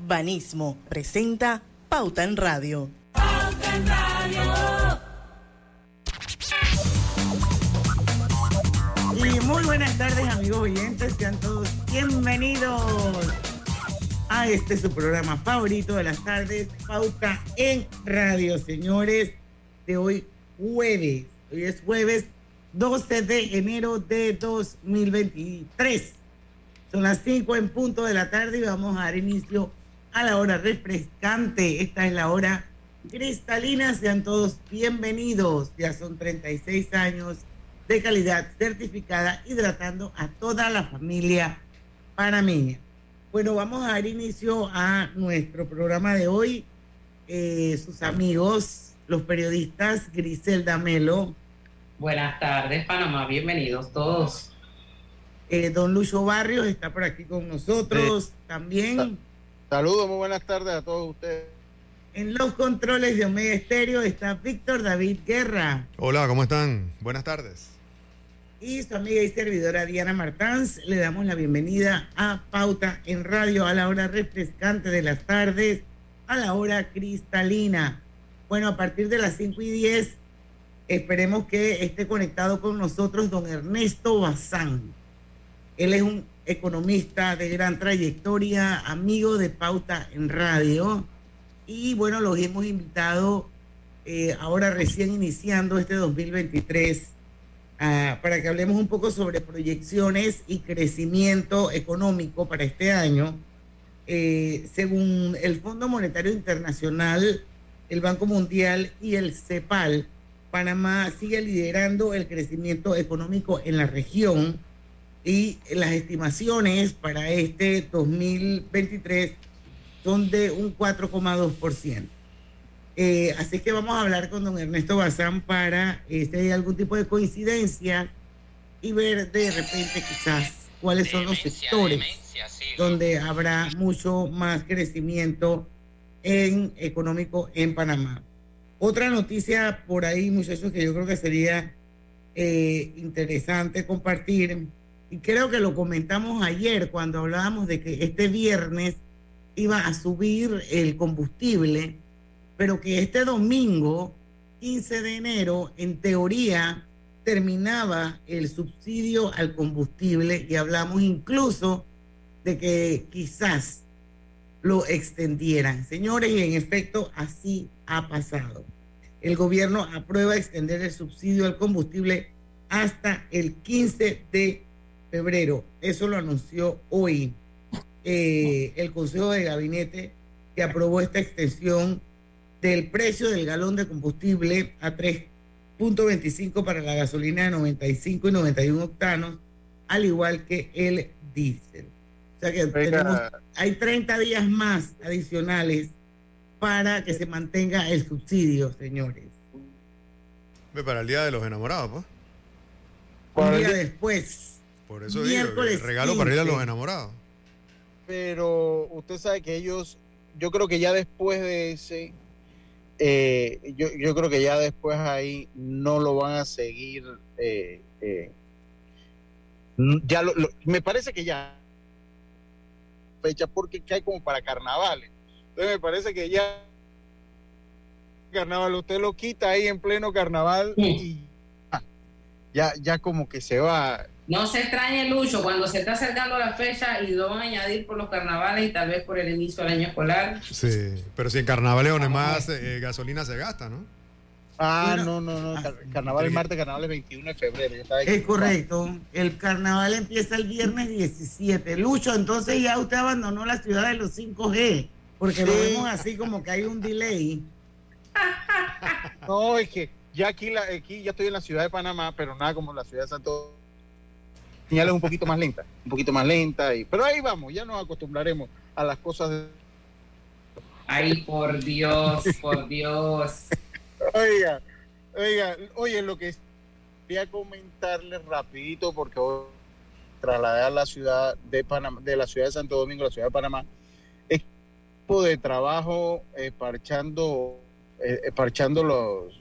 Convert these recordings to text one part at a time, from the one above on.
Banismo presenta Pauta en Radio. Pauta en Radio. Y muy buenas tardes amigos oyentes, sean todos bienvenidos a este su programa favorito de las tardes, Pauta en Radio, señores, de hoy jueves. Hoy es jueves 12 de enero de 2023. Son las 5 en punto de la tarde y vamos a dar inicio a la hora refrescante. Esta es la hora cristalina. Sean todos bienvenidos. Ya son 36 años de calidad certificada hidratando a toda la familia panameña. Bueno, vamos a dar inicio a nuestro programa de hoy. Eh, sus amigos, los periodistas Griselda Melo. Buenas tardes, Panamá. Bienvenidos todos. Eh, don Lucho Barrios está por aquí con nosotros también. Saludos, muy buenas tardes a todos ustedes. En los controles de Omega Estéreo está Víctor David Guerra. Hola, ¿cómo están? Buenas tardes. Y su amiga y servidora Diana Martans, le damos la bienvenida a Pauta en Radio a la hora refrescante de las tardes, a la hora cristalina. Bueno, a partir de las 5 y 10, esperemos que esté conectado con nosotros don Ernesto Bazán. Él es un economista de gran trayectoria, amigo de Pauta en Radio. Y bueno, los hemos invitado eh, ahora recién iniciando este 2023 uh, para que hablemos un poco sobre proyecciones y crecimiento económico para este año. Eh, según el Fondo Monetario Internacional, el Banco Mundial y el CEPAL, Panamá sigue liderando el crecimiento económico en la región y las estimaciones para este 2023 son de un 4,2%. Eh, así que vamos a hablar con don Ernesto Bazán para eh, si hay algún tipo de coincidencia y ver de repente quizás cuáles son los sectores demencia, sí, donde habrá mucho más crecimiento en económico en Panamá. Otra noticia por ahí, muchachos, que yo creo que sería eh, interesante compartir y creo que lo comentamos ayer cuando hablábamos de que este viernes iba a subir el combustible, pero que este domingo, 15 de enero, en teoría terminaba el subsidio al combustible y hablamos incluso de que quizás lo extendieran. Señores, y en efecto así ha pasado. El gobierno aprueba extender el subsidio al combustible hasta el 15 de febrero. Eso lo anunció hoy eh, el Consejo de Gabinete que aprobó esta extensión del precio del galón de combustible a 3.25 para la gasolina de 95 y 91 octanos, al igual que el diésel. O sea que tenemos, hay 30 días más adicionales para que se mantenga el subsidio, señores. Para el Día de los Enamorados, pues. Un día después. Por eso digo, el regalo para ir a los enamorados. Pero usted sabe que ellos, yo creo que ya después de ese, eh, yo, yo, creo que ya después ahí no lo van a seguir. Eh, eh, ya lo, lo, me parece que ya fecha porque hay como para carnavales. Entonces me parece que ya carnaval usted lo quita ahí en pleno carnaval sí. y ya, ya como que se va. No se extrañe, Lucho, cuando se está acercando la fecha y lo van a añadir por los carnavales y tal vez por el inicio del año escolar. Sí, pero si en carnavales donde más eh, gasolina se gasta, ¿no? Ah, no, no, no. Carnaval es martes, carnaval es 21 de febrero. Es correcto. El carnaval empieza el viernes 17. Lucho, entonces ya usted abandonó la ciudad de los 5G, porque sí. lo vemos así como que hay un delay. No, es que ya aquí, la, aquí ya estoy en la ciudad de Panamá, pero nada como la ciudad de Santo señales un poquito más lenta, un poquito más lenta, y, pero ahí vamos, ya nos acostumbraremos a las cosas. De... Ay, por Dios, por Dios. oiga, oiga, oye, lo que quería comentarles rapidito, porque hoy trasladé a la ciudad de Panamá, de la ciudad de Santo Domingo a la ciudad de Panamá, equipo de trabajo eh, parchando, eh, parchando los,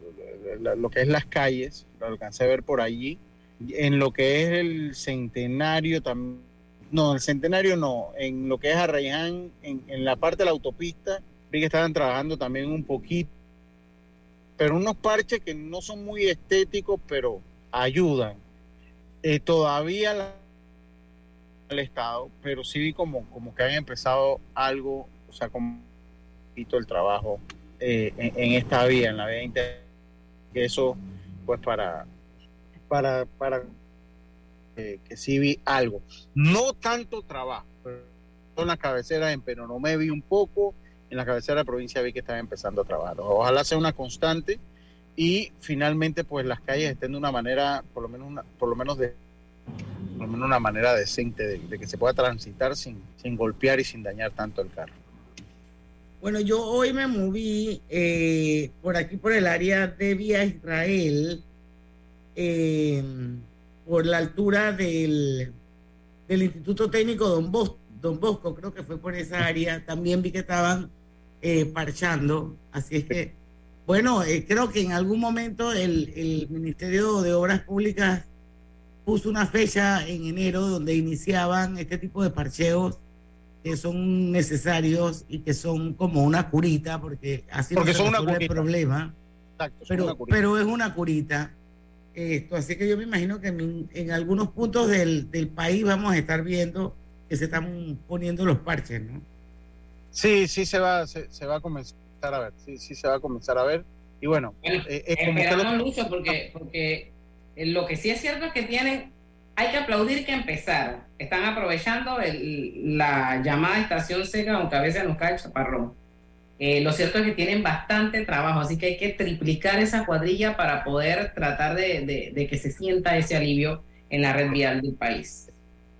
lo, lo que es las calles, lo alcancé a ver por allí en lo que es el centenario también No, el centenario no. En lo que es Arraiján, en, en la parte de la autopista, vi que estaban trabajando también un poquito. Pero unos parches que no son muy estéticos, pero ayudan. Eh, todavía la, el Estado, pero sí vi como, como que han empezado algo, o sea, como un poquito el trabajo eh, en, esta vía, en la vía interna. Eso, pues, para, para, para que sí vi algo. No tanto trabajo, pero en la cabecera en Penonomé vi un poco, en la cabecera de provincia vi que están empezando a trabajar. Ojalá sea una constante y finalmente pues las calles estén de una manera, por lo menos una, por lo menos de por lo menos una manera decente de, de que se pueda transitar sin, sin, golpear y sin dañar tanto el carro. Bueno, yo hoy me moví eh, por aquí por el área de Vía Israel, eh, por la altura del, del Instituto Técnico Don Bosco, Don Bosco, creo que fue por esa área. También vi que estaban eh, parchando, así es que, bueno, eh, creo que en algún momento el, el, Ministerio de Obras Públicas puso una fecha en enero donde iniciaban este tipo de parcheos que son necesarios y que son como una curita, porque así porque no se resuelve una el problema. Exacto, pero, una curita. pero es una curita. Esto, así que yo me imagino que en, en algunos puntos del, del país vamos a estar viendo que se están poniendo los parches, ¿no? Sí, sí se va, se, se, va a comenzar a ver, sí, sí se va a comenzar a ver. Y bueno, bueno eh, es como esperamos lo... mucho porque, porque lo que sí es cierto es que tienen, hay que aplaudir que empezaron. Están aprovechando el, la llamada estación seca, aunque a veces nos cae el chaparrón. Eh, lo cierto es que tienen bastante trabajo, así que hay que triplicar esa cuadrilla para poder tratar de, que se sienta ese alivio en la red vial del país.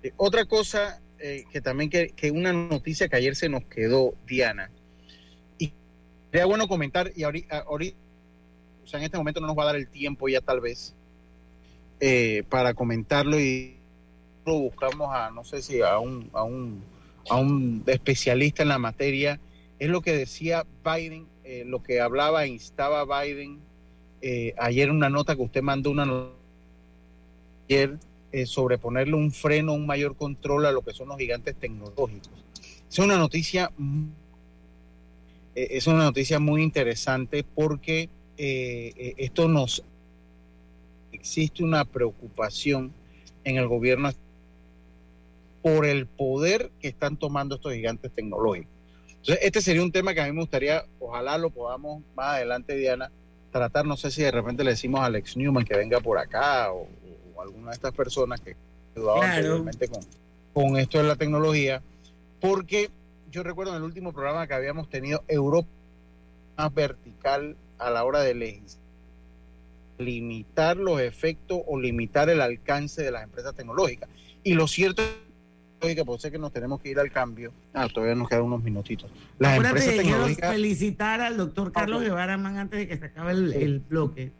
Eh, otra cosa eh, que también que, una noticia que ayer se nos quedó, Diana, y sería bueno comentar, y ahorita, o sea, en este momento no nos va a dar el tiempo ya tal vez para comentarlo y lo buscamos a, no sé si a un, a un, a un especialista en la materia, es lo que decía Biden, eh, lo que hablaba, instaba Biden eh, ayer una nota que usted mandó una ayer eh, sobre ponerle un freno, un mayor control a lo que son los gigantes tecnológicos. Es una noticia, eh, es una noticia muy interesante porque esto nos existe una preocupación en el gobierno por el poder que están tomando estos gigantes tecnológicos. Entonces, este sería un tema que a mí me gustaría, ojalá lo podamos más adelante, Diana, tratar. No sé si de repente le decimos a Alex Newman que venga por acá o, o alguna de estas personas que ayudaban Claro. anteriormente con, con esto de la tecnología, porque yo recuerdo en el último programa que habíamos tenido Europa más vertical a la hora de legislar, limitar los efectos o limitar el alcance de las empresas tecnológicas. Y lo cierto es que por ser que nos tenemos que ir al cambio, ah, todavía nos quedan unos minutitos. Las Acuérdate empresas tecnológicas felicitar al doctor Carlos Guevara Man antes de que se acabe el, Sí. el bloque.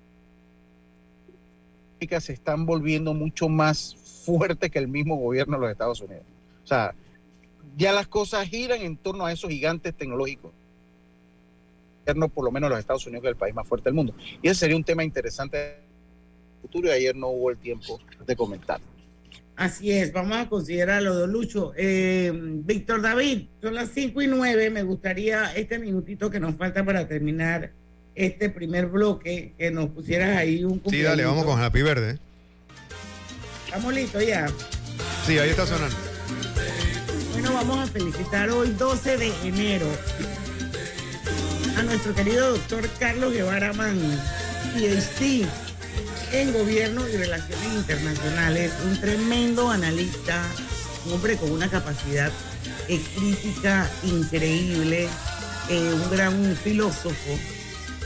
se están volviendo mucho más fuertes que el mismo gobierno de los Estados Unidos. O sea, ya las cosas giran en torno a esos gigantes tecnológicos. Por lo menos los Estados Unidos, que es el país más fuerte del mundo. Y ese sería un tema interesante en el futuro y ayer no hubo el tiempo de comentar. Así es, vamos a considerarlo, don Lucho. Eh, Víctor David, son las 5 y 9. Me gustaría este minutito que nos falta para terminar este primer bloque, que nos pusieras ahí un Sí, dale, vamos con Happy Verde. Estamos listos ya. Sí, ahí está sonando. Bueno, vamos a felicitar hoy, 12 de enero, a nuestro querido doctor Carlos Guevara Man, PhD en Gobierno y Relaciones Internacionales, un tremendo analista, un hombre con una capacidad eh, crítica increíble, eh, un gran filósofo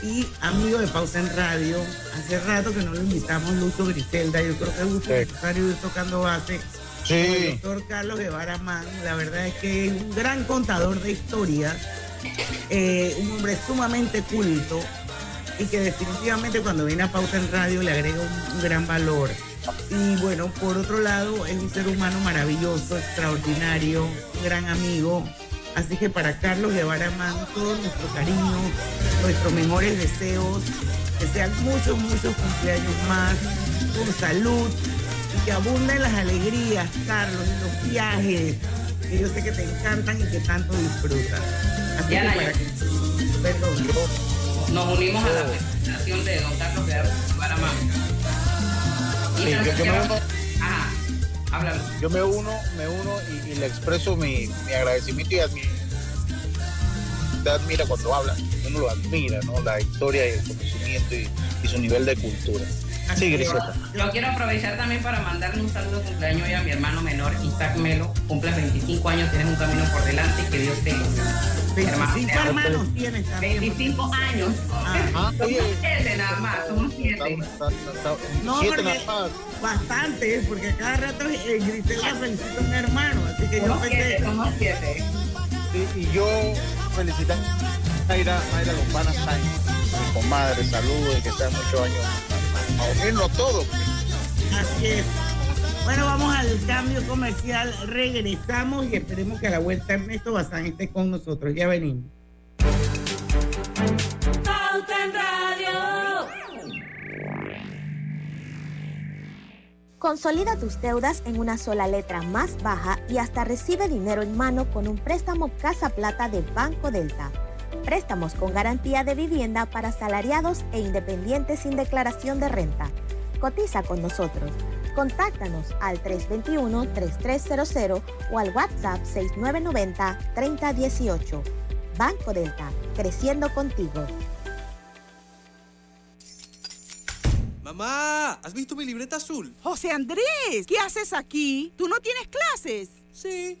y amigo de Pausa en Radio. Hace rato que no lo invitamos, Lucho Griselda, yo creo que es justo Sí. necesario ir tocando base con el doctor Carlos Guevara Man, la verdad es que es un gran contador de historias, eh, un hombre sumamente culto y que definitivamente cuando viene a Pauta en Radio le agrega un, un gran valor. Y bueno, por otro lado, es un ser humano maravilloso, extraordinario, un gran amigo. Así que para Carlos Guevara Man, todo nuestro cariño, nuestros mejores deseos, que sean muchos, muchos cumpleaños más, con salud, y que abunden las alegrías, Carlos, y los viajes, que yo sé que te encantan y que tanto disfrutas. Así que para que- perdón. Nos unimos a la presentación de don Carlos de. Y Sí, yo- yo me uno- Ajá. Yo me uno, me uno y, y le expreso mi, mi agradecimiento y admiro. Te admira cuando habla, uno lo admira, ¿no? La historia y el conocimiento y, y su nivel de cultura. Sí, Griseta. Yo quiero aprovechar también para mandarle un saludo de cumpleaños hoy a mi hermano menor, Isaac Melo. Cumples 25 años, tienes un camino por delante y que Dios te bendiga. 25 Hermano. hermanos tienes también. 25 años. Ah, Ah, oye, Siete nada más, somos No, porque- porque cada rato eh, Grisela felicita a un hermano, así que yo Somos siete, pensé, somos siete. Sí, y yo felicitar a Mayra, Mayra Lombana Sáenz, mi comadre, saludos y que sean muchos años a, unirnos todos. así es. Bueno, vamos al cambio comercial, regresamos y esperemos que a la vuelta Ernesto Bazán esté con nosotros, ya venimos. Pauta en Radio. Consolida tus deudas en una sola letra más baja y hasta recibe dinero en mano con un préstamo Casa Plata de Banco Delta. Préstamos con garantía de vivienda para salariados e independientes sin declaración de renta. Cotiza con nosotros. Contáctanos al 321-3300 o al WhatsApp 6990-3018. Banco Delta, creciendo contigo. Mamá, ¿has visto mi libreta azul? José Andrés, ¿qué haces aquí? ¿Tú no tienes clases? Sí,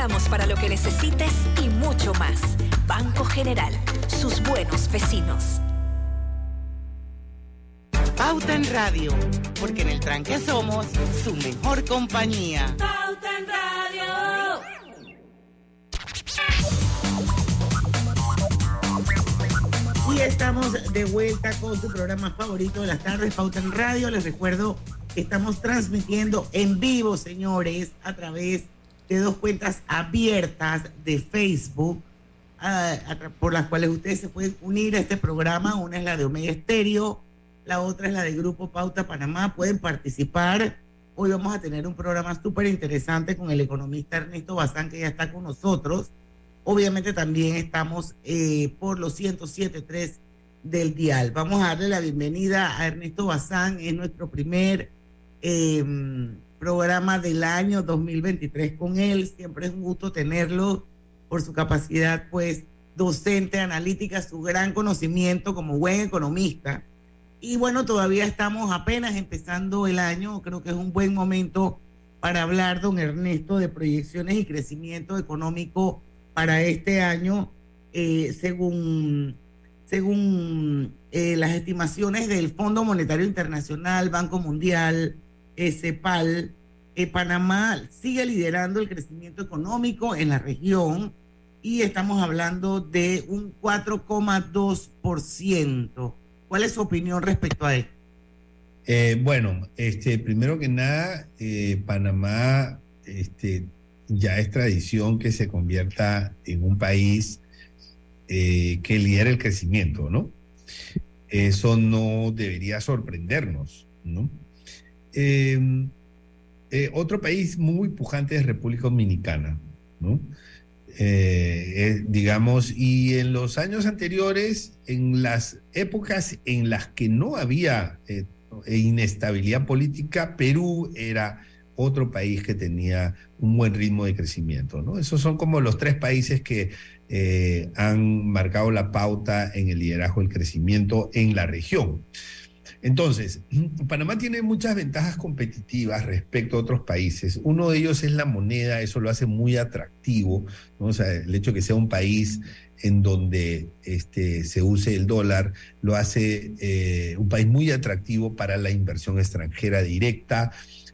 Estamos para lo que necesites y mucho más. Banco General, sus buenos vecinos. Pauta en Radio, porque en el tranque somos su mejor compañía. Pauta en Radio. Y estamos de vuelta con su programa favorito de las tardes, Pauta en Radio. Les recuerdo que estamos transmitiendo en vivo, señores, a través de dos cuentas abiertas de Facebook, tra- por las cuales ustedes se pueden unir a este programa. Una es la de Omega Estéreo, la otra es la de Grupo Pauta Panamá. Pueden participar. Hoy vamos a tener un programa súper interesante con el economista Ernesto Bazán, que ya está con nosotros. Obviamente también estamos eh, por los 107.3 del dial. Vamos a darle la bienvenida a Ernesto Bazán, es nuestro primer eh, programa del año 2023 con él. Siempre es un gusto tenerlo por su capacidad, pues, docente, analítica, su gran conocimiento como buen economista. Y bueno, todavía estamos apenas empezando el año, creo que es un buen momento para hablar, don Ernesto, de proyecciones y crecimiento económico para este año, eh, según, según eh, las estimaciones del Fondo Monetario Internacional, Banco Mundial, CEPAL, eh, Panamá sigue liderando el crecimiento económico en la región y estamos hablando de un 4,2%. ¿Cuál es su opinión respecto a esto? Eh, bueno, este, primero que nada, eh, Panamá este, ya es tradición que se convierta en un país que lidera el crecimiento, ¿no? Eso no debería sorprendernos, ¿no? Em, otro país muy pujante es República Dominicana, ¿no? digamos, y en los años anteriores, en las épocas en las que no había e inestabilidad política, Perú era otro país que tenía un buen ritmo de crecimiento. Esos son como los tres países que eh, han marcado la pauta en el liderazgo del crecimiento en la región. Entonces, Panamá tiene muchas ventajas competitivas respecto a otros países. Uno de ellos es la moneda, eso lo hace muy atractivo, o sea, el hecho de que sea un país en donde este, se use el dólar, lo hace eh, un país muy atractivo para la inversión extranjera directa.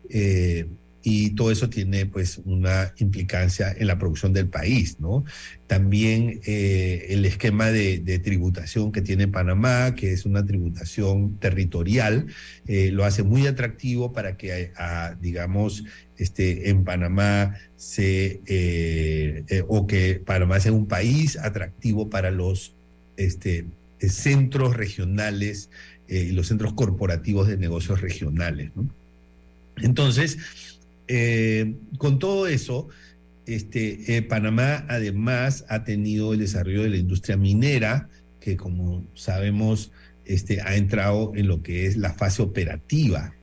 Eh, y todo eso tiene pues una implicancia en la producción del país, ¿no? También eh, el esquema de, tributación que tiene Panamá, que es una tributación territorial, lo hace muy atractivo para que, digamos, este, en Panamá se, eh, eh, o que Panamá sea un país atractivo para los este, centros regionales eh, y los centros corporativos de negocios regionales. Entonces, con todo eso, este, Panamá además ha tenido el desarrollo de la industria minera, que como sabemos este, ha entrado en lo que es la fase operativa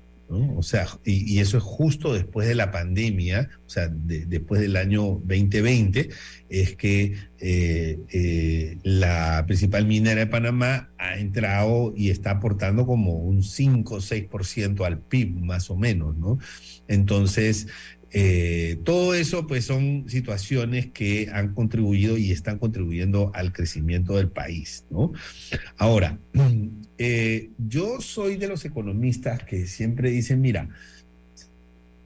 o sea, y, eso es justo después de la pandemia, o sea, después del año 2020, es que eh, eh, la principal minera de Panamá ha entrado y está aportando como un 5 o 6% al PIB, más o menos, ¿no? Entonces, eh, todo eso pues son situaciones que han contribuido y están contribuyendo al crecimiento del país, ¿no? Ahora, eh, yo soy de los economistas que siempre dicen, mira,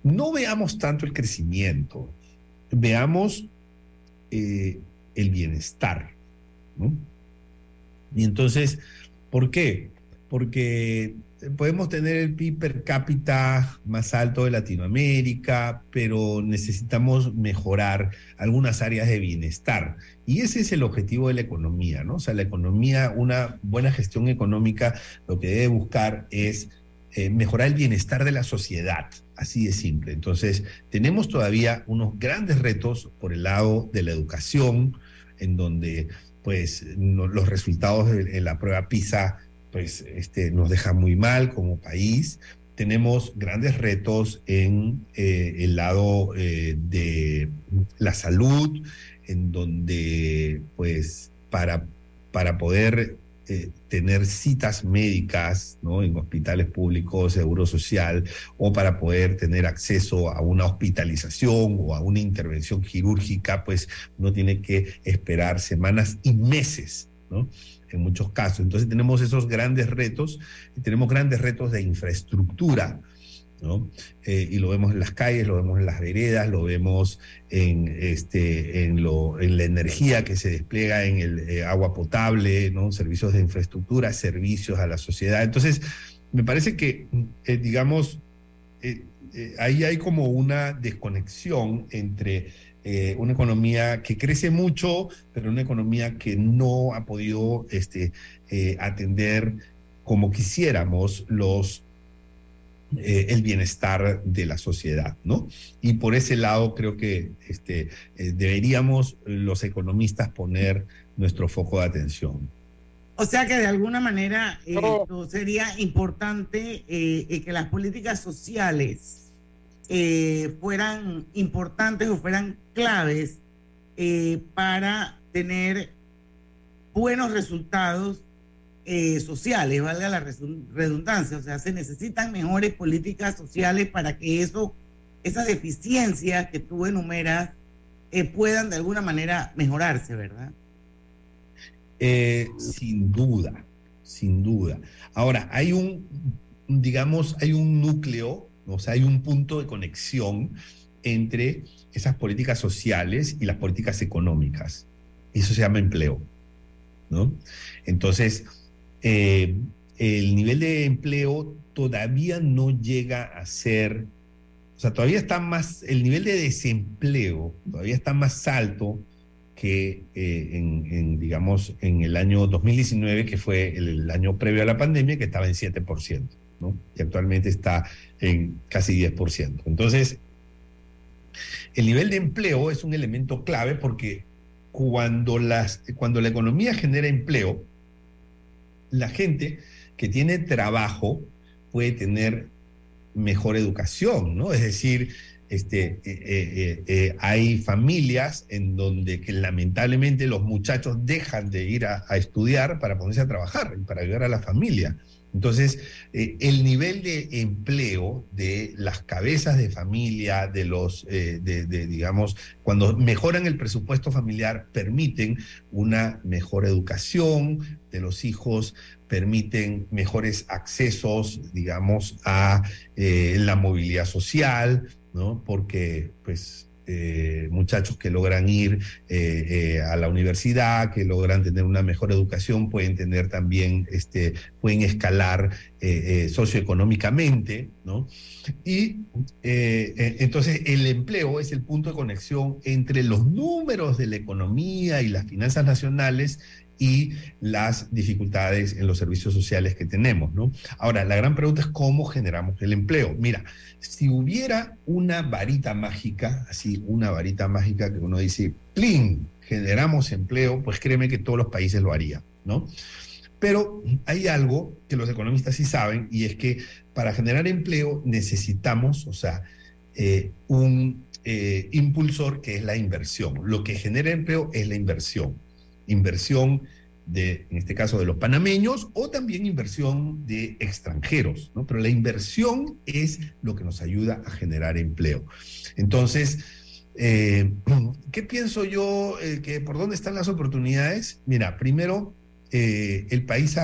no veamos tanto el crecimiento, veamos eh, el bienestar, ¿no? Y entonces, ¿por qué? Porque podemos tener el PIB per cápita más alto de Latinoamérica, pero necesitamos mejorar algunas áreas de bienestar. Y ese es el objetivo de la economía, ¿no? O sea, la economía, una buena gestión económica, lo que debe buscar es eh, mejorar el bienestar de la sociedad, así de simple. Entonces, tenemos todavía unos grandes retos por el lado de la educación, en donde pues los resultados en la prueba PISA pues este, nos deja muy mal como país. Tenemos grandes retos en eh, el lado eh, de la salud, en donde pues para, para poder eh, tener citas médicas en hospitales públicos, seguro social, o para poder tener acceso a una hospitalización o a una intervención quirúrgica, pues uno tiene que esperar semanas y meses, ¿no? En muchos casos. Entonces tenemos esos grandes retos tenemos grandes retos de infraestructura. ¿no? Eh, y lo vemos en las calles, lo vemos en las veredas, lo vemos en, este, en, lo, en la energía que se despliega en el eh, agua potable, ¿no? servicios de infraestructura, servicios a la sociedad. Entonces, me parece que, eh, digamos, ahí hay como una desconexión entre eh, una economía que crece mucho, pero una economía que no ha podido este, eh, atender como quisiéramos los eh, el bienestar de la sociedad, ¿no? Y por ese lado creo que este, deberíamos los economistas poner nuestro foco de atención. O sea que de alguna manera sería importante que las políticas sociales eh, fueran importantes o fueran claves eh, para tener buenos resultados eh, sociales, valga la redundancia. O sea, se necesitan mejores políticas sociales para que eso, esas deficiencias que tú enumeras puedan de alguna manera mejorarse, ¿verdad? sin duda, sin duda. Ahora, hay un, digamos, hay un núcleo o sea, hay un punto de conexión entre esas políticas sociales y las políticas económicas. Y eso se llama empleo. ¿no? Entonces, eh, el nivel de empleo todavía no llega a ser, o sea, todavía está más, el nivel de desempleo todavía está más alto que eh, en, digamos, en el año 2019, que fue el, año previo a la pandemia, que estaba en 7%, Y actualmente está en casi 10%. Entonces, el nivel de empleo es un elemento clave porque cuando, las, cuando la economía genera empleo, la gente que tiene trabajo puede tener mejor educación, ¿no? Es decir, este, eh, eh, eh, hay familias en donde que lamentablemente los muchachos dejan de ir a, estudiar para ponerse a trabajar y para ayudar a la familia. Entonces, el nivel de empleo de las cabezas de familia, de los, de, digamos, cuando mejoran el presupuesto familiar, permiten una mejor educación de los hijos, permiten mejores accesos, digamos, a la movilidad social, porque, pues, eh, muchachos que logran ir eh, eh, a la universidad, que logran tener una mejor educación, pueden tener también, este, pueden escalar socioeconómicamente, ¿no? Y entonces el empleo es el punto de conexión entre los números de la economía y las finanzas nacionales y las dificultades en los servicios sociales que tenemos. Ahora, la gran pregunta es cómo generamos el empleo. Mira, si hubiera una varita mágica, así, una varita mágica que uno dice, ¡plin! generamos empleo, pues créeme que todos los países lo harían, ¿no? Pero hay algo que los economistas sí saben y es que para generar empleo necesitamos, o sea, eh, un eh, impulsor que es la inversión. Lo que genera empleo es la inversión inversión de, en este caso, de los panameños o también inversión de extranjeros, ¿no? Pero la inversión es lo que nos ayuda a generar empleo. Entonces, eh, ¿qué pienso yo? Eh, que ¿Por dónde están las oportunidades? Mira, primero, eh, el país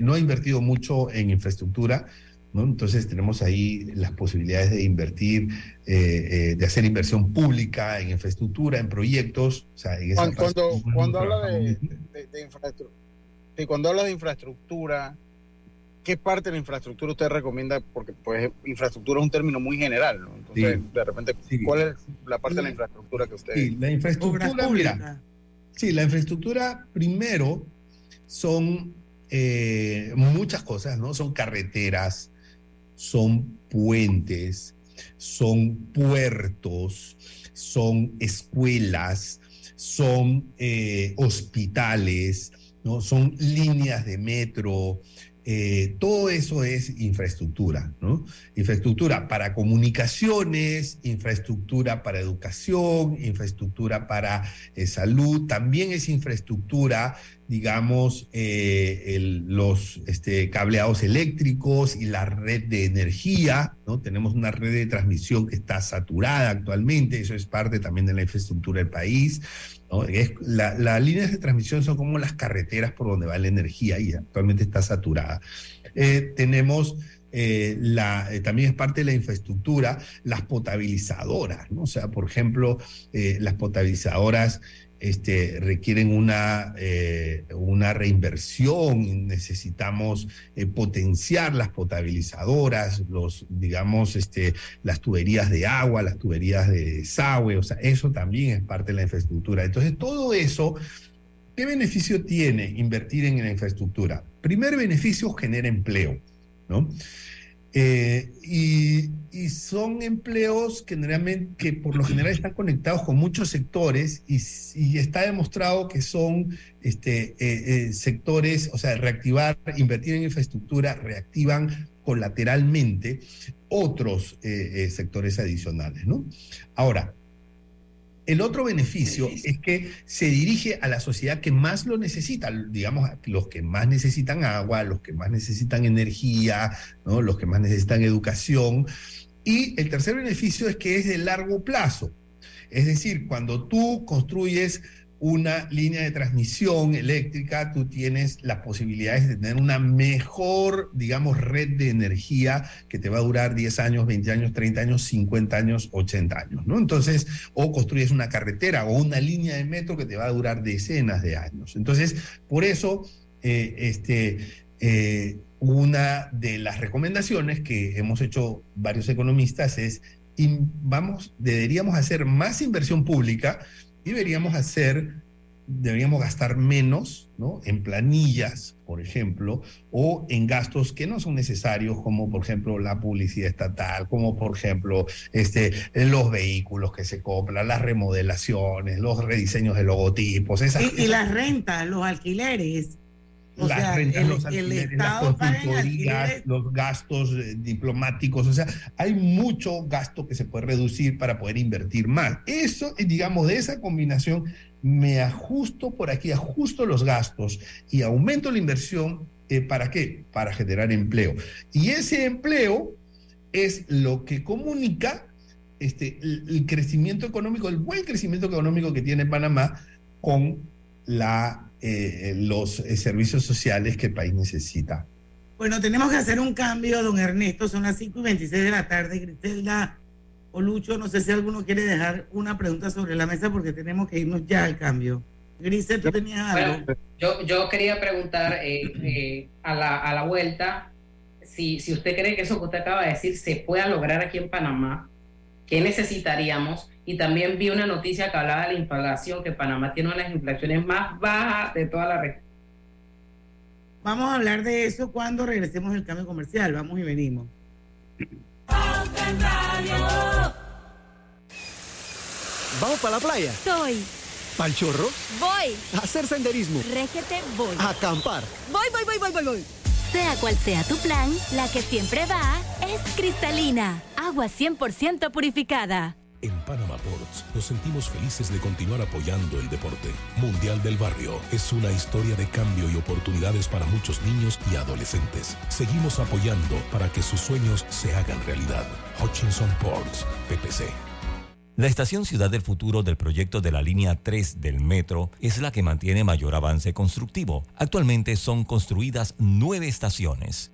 no ha invertido mucho en infraestructura. Entonces tenemos ahí las posibilidades de invertir, eh, eh, de hacer inversión pública en infraestructura, en proyectos. cuando, cuando, habla de, infraestructura, cuando habla de infraestructura, ¿qué parte de la infraestructura usted recomienda? Porque pues infraestructura es un término muy general, Entonces, de repente, ¿cuál es la parte de la infraestructura que usted... Sí, la infraestructura, mira, sí, la infraestructura primero son eh, muchas cosas, ¿no? Son carreteras, son puentes, son puertos, son escuelas, son eh, hospitales, ¿no? son líneas de metro, eh, todo eso es infraestructura, ¿no? Infraestructura para comunicaciones, infraestructura para educación, infraestructura para eh, salud, también es infraestructura, digamos, eh, los este, cableados eléctricos y la red de energía, ¿no? Tenemos una red de transmisión que está saturada actualmente, eso es parte también de la infraestructura del país. Las líneas de transmisión son como las carreteras por donde va la energía y actualmente está saturada. Eh, tenemos eh, la, eh, también es parte de la infraestructura, las potabilizadoras, ¿no? O sea, por ejemplo, las potabilizadoras este, requieren una, eh, una reinversión, necesitamos eh, potenciar las potabilizadoras, los, digamos, este, las tuberías de agua, las tuberías de desagüe, o sea, eso también es parte de la infraestructura. Entonces, todo eso, ¿qué beneficio tiene invertir en la infraestructura? Primer beneficio, genera empleo, ¿no? Eh, y, son empleos que, generalmente, que por lo general están conectados con muchos sectores y, está demostrado que son este, eh, eh, sectores, o sea, reactivar, invertir en infraestructura, reactivan colateralmente otros sectores adicionales, ¿no? Ahora, el otro beneficio es que se dirige a la sociedad que más lo necesita, digamos, los que más necesitan agua, los que más necesitan energía, ¿no? los que más necesitan educación. Y el tercer beneficio es que es de largo plazo. Es decir, cuando tú construyes una línea de transmisión eléctrica, tú tienes las posibilidades de tener una mejor, digamos, red de energía que te va a durar 10 años, 20 años, 30 años, 50 años, 80 años, ¿no? Entonces, o construyes una carretera o una línea de metro que te va a durar decenas de años. Entonces, por eso, eh, este, eh, una de las recomendaciones que hemos hecho varios economistas es, vamos, deberíamos hacer más inversión pública deberíamos hacer deberíamos gastar menos ¿no? en planillas, por ejemplo, o en gastos que no son necesarios, como por ejemplo la publicidad estatal, como por ejemplo este, los vehículos que se compran, las remodelaciones, los rediseños de logotipos. Esas, y, las rentas, los alquileres. Las rentas, los alquileres, las consultorías, los gastos eh, diplomáticos, o sea, hay mucho gasto que se puede reducir para poder invertir más. Eso, digamos, de esa combinación me ajusto por aquí, ajusto los gastos y aumento la inversión. Eh, ¿Para qué? Para generar empleo. Y ese empleo es lo que comunica este, el, crecimiento económico, el buen crecimiento económico que tiene Panamá con la, eh, los eh, servicios sociales que el país necesita. Bueno, tenemos que hacer un cambio, don Ernesto. Son las 5 y 26 de la tarde. Griselda o Lucho, no sé si alguno quiere dejar una pregunta sobre la mesa porque tenemos que irnos ya al cambio. Grisel, tú tenías algo. yo, yo quería preguntar eh, eh, a, la, a la vuelta si, si usted cree que eso que usted acaba de decir se pueda lograr aquí en Panamá, ¿qué necesitaríamos? Y también vi una noticia que hablaba de la inflación, que Panamá tiene una de las inflaciones más bajas de toda la región. Vamos a hablar de eso cuando regresemos del cambio comercial. Vamos y venimos. ¿Vamos para la playa? Estoy. ¿Pal chorro? Voy. A hacer senderismo. Régete, voy. A acampar. Voy, voy, voy, voy, voy, voy. Sea cual sea tu plan, la que siempre va es cristalina. Agua 100% purificada. En Panama Ports nos sentimos felices de continuar apoyando el deporte. Mundial del Barrio es una historia de cambio y oportunidades para muchos niños y adolescentes. Seguimos apoyando para que sus sueños se hagan realidad. Hutchinson Ports, PPC. La estación Ciudad del Futuro del proyecto de la línea 3 del metro es la que mantiene mayor avance constructivo. Actualmente son construidas nueve estaciones.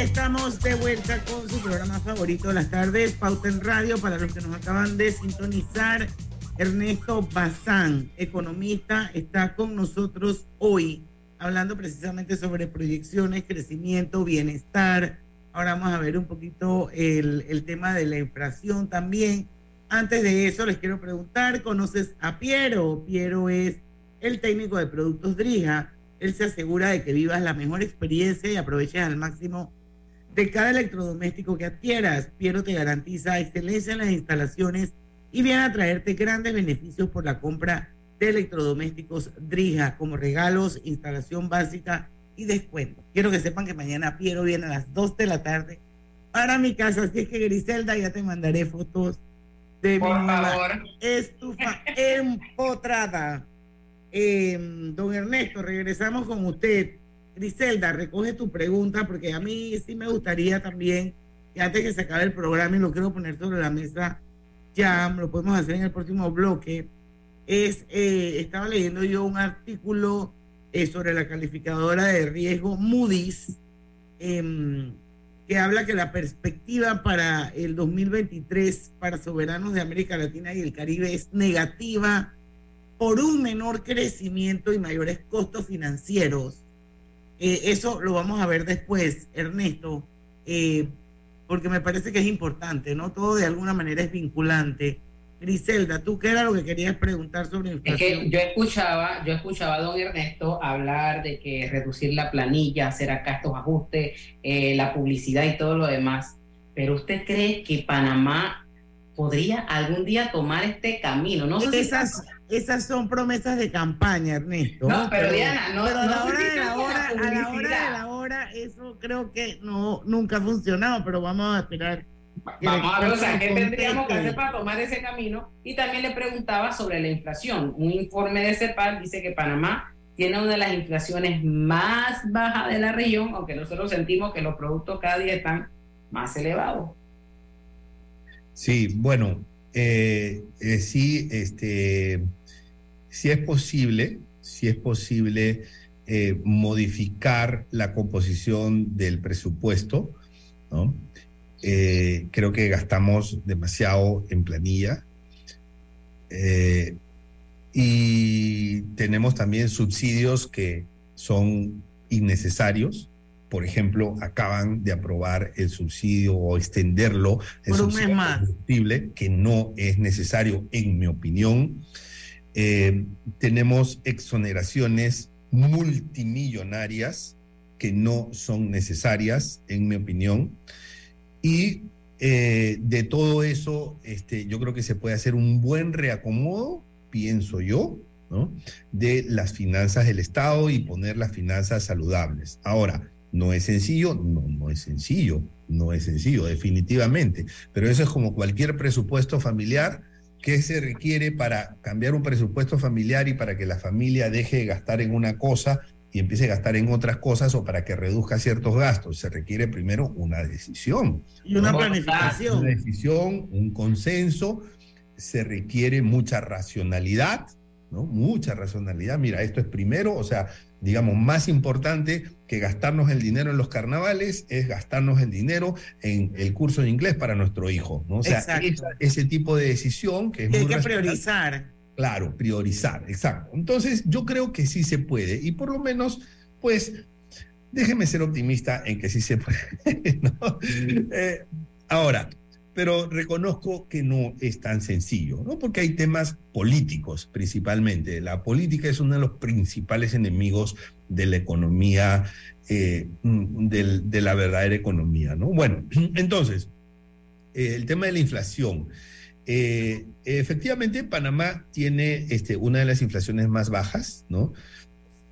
Estamos de vuelta con su programa favorito de las tardes, Pauta en Radio, para los que nos acaban de sintonizar. Ernesto Bazán, economista, está con nosotros hoy hablando precisamente sobre proyecciones, crecimiento, bienestar. Ahora vamos a ver un poquito el, el tema de la inflación también. Antes de eso, les quiero preguntar, ¿conoces a Piero? Piero es el técnico de productos Drija él se asegura de que vivas la mejor experiencia y aproveches al máximo de cada electrodoméstico que adquieras. Piero te garantiza excelencia en las instalaciones y viene a traerte grandes beneficios por la compra de electrodomésticos Drija, como regalos, instalación básica y descuento. Quiero que sepan que mañana Piero viene a las 2 de la tarde para mi casa, así es que Griselda ya te mandaré fotos de por mi favor. estufa empotrada. Eh, don Ernesto, regresamos con usted. Griselda, recoge tu pregunta porque a mí sí me gustaría también que antes que se acabe el programa y lo quiero poner sobre la mesa ya, lo podemos hacer en el próximo bloque, es, eh, estaba leyendo yo un artículo eh, sobre la calificadora de riesgo Moody's, em, que habla que la perspectiva para el 2023 para soberanos de América Latina y el Caribe es negativa por un menor crecimiento y mayores costos financieros. Eh, eso lo vamos a ver después, Ernesto, eh, porque me parece que es importante, ¿no? Todo de alguna manera es vinculante. Griselda, ¿tú qué era lo que querías preguntar sobre inflación? Es que yo escuchaba, yo escuchaba a don Ernesto hablar de que reducir la planilla, hacer acá estos ajustes, eh, la publicidad y todo lo demás. Pero usted cree que Panamá podría algún día tomar este camino? No sé esas, si... esas son promesas de campaña, Ernesto. No, pero, Diana, no, pero la no hora de la hora, a la hora de la hora, eso creo que no nunca ha funcionado, pero vamos a esperar. Vamos a ver, o sea, ¿qué tendríamos que hacer para tomar ese camino? Y también le preguntaba sobre la inflación. Un informe de CEPAL dice que Panamá tiene una de las inflaciones más bajas de la región, aunque nosotros sentimos que los productos cada día están más elevados. Sí, bueno, eh, eh, sí, este, sí es posible, sí es posible eh, modificar la composición del presupuesto, ¿no? Eh, creo que gastamos demasiado en planilla. Eh, y tenemos también subsidios que son innecesarios. Por ejemplo, acaban de aprobar el subsidio o extenderlo el Por un subsidio mes al más. combustible, que no es necesario, en mi opinión. Eh, tenemos exoneraciones multimillonarias que no son necesarias, en mi opinión. Y eh, de todo eso, este, yo creo que se puede hacer un buen reacomodo, pienso yo, ¿no? de las finanzas del Estado y poner las finanzas saludables. Ahora, ¿no es sencillo? No, no es sencillo, no es sencillo, definitivamente. Pero eso es como cualquier presupuesto familiar. ¿Qué se requiere para cambiar un presupuesto familiar y para que la familia deje de gastar en una cosa y empiece a gastar en otras cosas o para que reduzca ciertos gastos? Se requiere primero una decisión. Y una planificación. Una decisión, un consenso, se requiere mucha racionalidad, ¿no? Mucha racionalidad. Mira, esto es primero, o sea, digamos, más importante que gastarnos el dinero en los carnavales es gastarnos el dinero en el curso de inglés para nuestro hijo, ¿no? O sea, esa- ese tipo de decisión que es hay muy que racional, priorizar. Claro, priorizar, exacto. Entonces, yo creo que sí se puede y por lo menos, pues, déjeme ser optimista en que sí se puede. ¿no? Eh, ahora, pero reconozco que no es tan sencillo, ¿no? Porque hay temas políticos principalmente. La política es uno de los principales enemigos de la economía, eh, mm, de la verdadera economía, ¿no? Bueno, entonces, eh, el tema de la inflación. Eh, efectivamente, Panamá tiene este, una de las inflaciones más bajas, ¿no?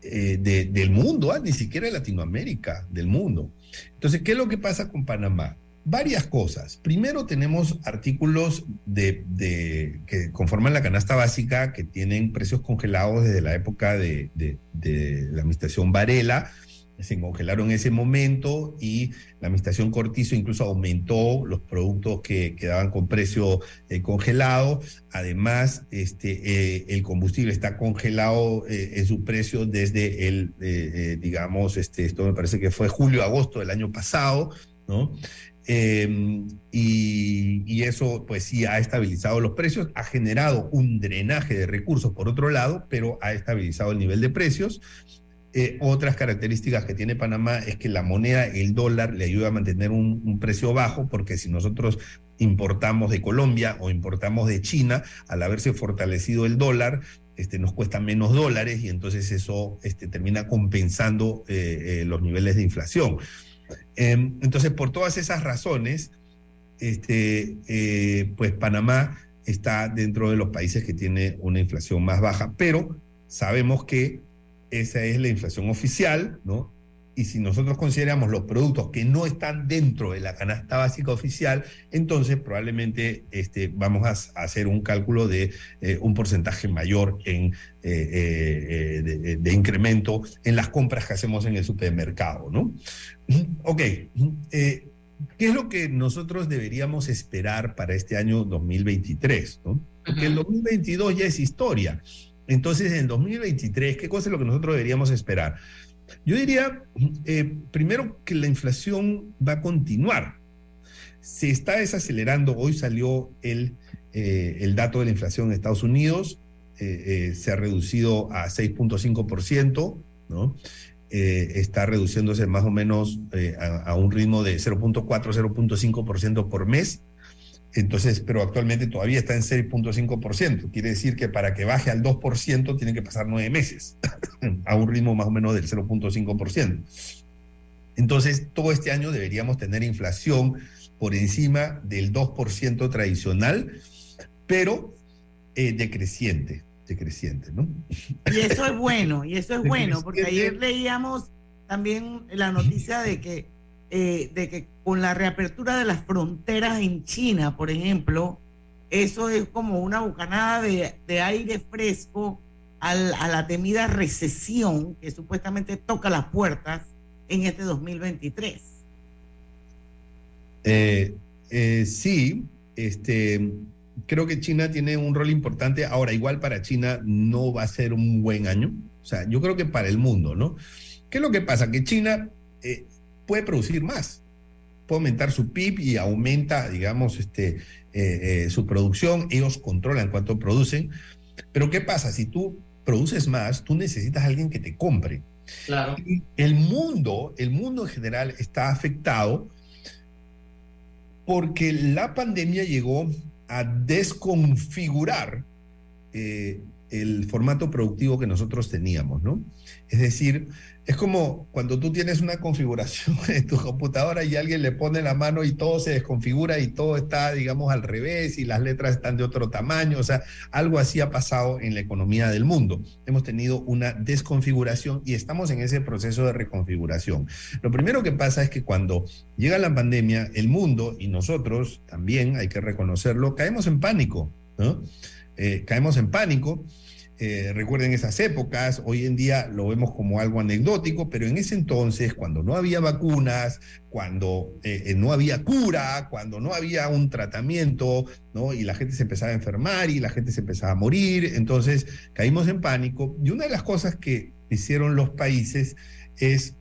De- del mundo, ah, ni siquiera de Latinoamérica, del mundo. Entonces, ¿qué es lo que pasa con Panamá? Varias cosas. Primero tenemos artículos de, que conforman la canasta básica que tienen precios congelados desde la época de, la administración Varela. Se congelaron en ese momento y la administración Cortizo incluso aumentó los productos que quedaban con precio eh, congelado. Además, este, eh, el combustible está congelado eh, en su precio desde el, digamos, este, esto me parece que fue julio-agosto del año pasado, ¿no? Eh, y, eso pues sí ha estabilizado los precios, ha generado un drenaje de recursos por otro lado, pero ha estabilizado el nivel de precios. Eh, otras características que tiene Panamá es que la moneda, el dólar, le ayuda a mantener un, un precio bajo, porque si nosotros importamos de Colombia o importamos de China, al haberse fortalecido el dólar, este, nos cuesta menos dólares y entonces eso este, termina compensando eh, eh, los niveles de inflación. Eh, entonces, por todas esas razones, este, eh, pues Panamá está dentro de los países que tiene una inflación más baja, pero sabemos que esa es la inflación oficial, ¿no? Y si nosotros consideramos los productos que no están dentro de la canasta básica oficial, entonces probablemente este, vamos a, hacer un cálculo de eh, un porcentaje mayor en, eh, eh, de, de incremento en las compras que hacemos en el supermercado, ¿no? Ok, ¿qué es lo que nosotros deberíamos esperar para este año 2023? ¿no? Porque el 2022 ya es historia. Entonces, en 2023, ¿qué cosa es lo que nosotros deberíamos esperar? Yo diría, eh, primero, que la inflación va a continuar. Se está desacelerando. Hoy salió el, eh, el dato de la inflación en Estados Unidos. Eh, se ha reducido a 6.5%, ¿no? está reduciéndose más o menos a, a, un ritmo de 0.4, 0.5% por mes. Entonces, pero actualmente todavía está en 6.5%. Quiere decir que para que baje al 2% tiene que pasar nueve meses, a un ritmo más o menos del 0.5%. Entonces, todo este año deberíamos tener inflación por encima del 2% tradicional, pero eh, decreciente, decreciente, ¿no? Y eso es bueno, y eso es bueno, porque ayer leíamos también la noticia de que eh, de que con la reapertura de las fronteras en China, por ejemplo, eso es como una bucanada de, aire fresco a la temida recesión que supuestamente toca las puertas en este 2023. Eh, eh, sí, este, creo que China tiene un rol importante. Ahora, igual para China no va a ser un buen año. O sea, yo creo que para el mundo, ¿no? ¿Qué es lo que pasa? Que China puede producir más. Puede aumentar su PIB y aumenta, digamos, este, eh, eh, su producción. Ellos controlan cuánto producen. Pero ¿qué pasa? Si tú produces más, tú necesitas a alguien que te compre. Claro. el mundo, el mundo en general está afectado porque la pandemia llegó a desconfigurar eh, el formato productivo que nosotros teníamos, ¿no? Es decir, es como cuando tú tienes una configuración en tu computadora y alguien le pone la mano y todo se desconfigura y todo está, digamos, al revés y las letras están de otro tamaño. O sea, algo así ha pasado en la economía del mundo. Hemos tenido una desconfiguración y estamos en ese proceso de reconfiguración. Lo primero que pasa es que cuando llega la pandemia, el mundo y nosotros también, hay que reconocerlo, caemos en pánico, ¿no? Eh, caemos en pánico eh, recuerden esas épocas, hoy en día lo vemos como algo anecdótico, pero en ese entonces, cuando no había vacunas, cuando eh, eh, no había cura, cuando no había un tratamiento, ¿no? Y la gente se empezaba a enfermar y la gente se empezaba a morir, entonces caímos en pánico. Y una de las cosas que hicieron los países es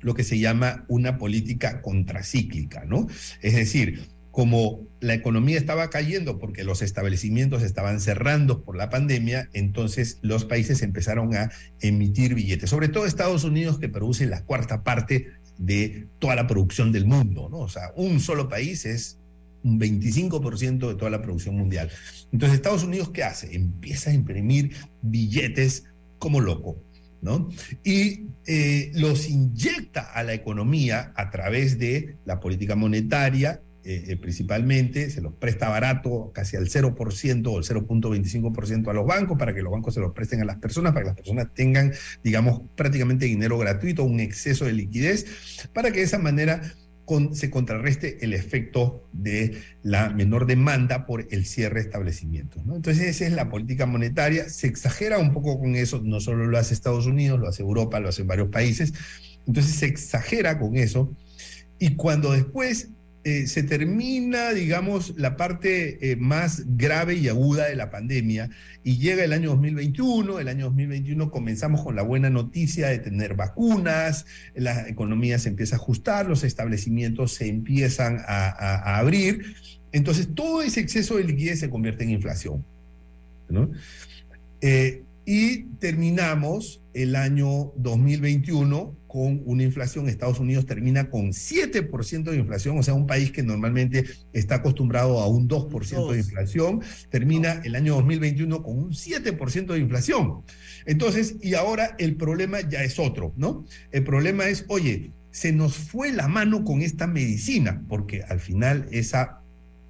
lo que se llama una política contracíclica, ¿no? Es decir, como la economía estaba cayendo porque los establecimientos estaban cerrando por la pandemia, entonces los países empezaron a emitir billetes, sobre todo Estados Unidos que produce la cuarta parte de toda la producción del mundo, ¿no? O sea, un solo país es un 25% de toda la producción mundial. Entonces, Estados Unidos, ¿qué hace? Empieza a imprimir billetes como loco, ¿no? Y eh, los inyecta a la economía a través de la política monetaria eh, eh, principalmente, se los presta barato, casi al 0% o el 0.25% a los bancos, para que los bancos se los presten a las personas, para que las personas tengan, digamos, prácticamente dinero gratuito, un exceso de liquidez, para que de esa manera se contrarreste el efecto de la menor demanda por el cierre de establecimientos. Entonces esa es la política monetaria, se exagera un poco con eso, no solo lo hace Estados Unidos, lo hace Europa, lo hacen varios países, entonces se exagera con eso. Y cuando después eh, se termina, digamos, la parte eh, más grave y aguda de la pandemia y llega el año 2021. El año 2021 comenzamos con la buena noticia de tener vacunas, la economía se empieza a ajustar, los establecimientos se empiezan a, abrir. Entonces, todo ese exceso de liquidez se convierte en inflación. Eh, y terminamos el año 2021 con una inflación. Estados Unidos termina con 7% de inflación, o sea, un país que normalmente está acostumbrado a un 2% de inflación, termina el año 2021 con un 7% de inflación. Entonces, y ahora el problema ya es otro, ¿no? El problema es, oye, se nos fue la mano con esta medicina, porque al final esa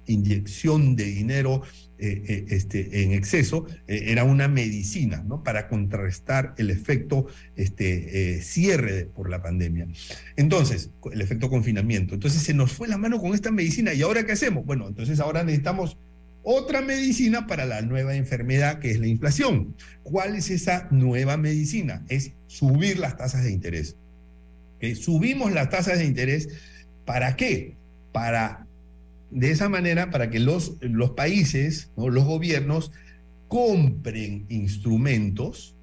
inyección de dinero eh, eh, este, en exceso, eh, era una medicina, ¿no? Para contrarrestar el efecto este, cierre por la pandemia. Entonces, el efecto confinamiento. Entonces se nos fue la mano con esta medicina. ¿Y ahora qué hacemos? Bueno, entonces ahora necesitamos otra medicina para la nueva enfermedad que es la inflación. ¿Cuál es esa nueva medicina? Es subir las tasas de interés. Subimos las tasas de interés. ¿Para qué? Para de esa manera para que los, los países, los gobiernos, compren instrumentos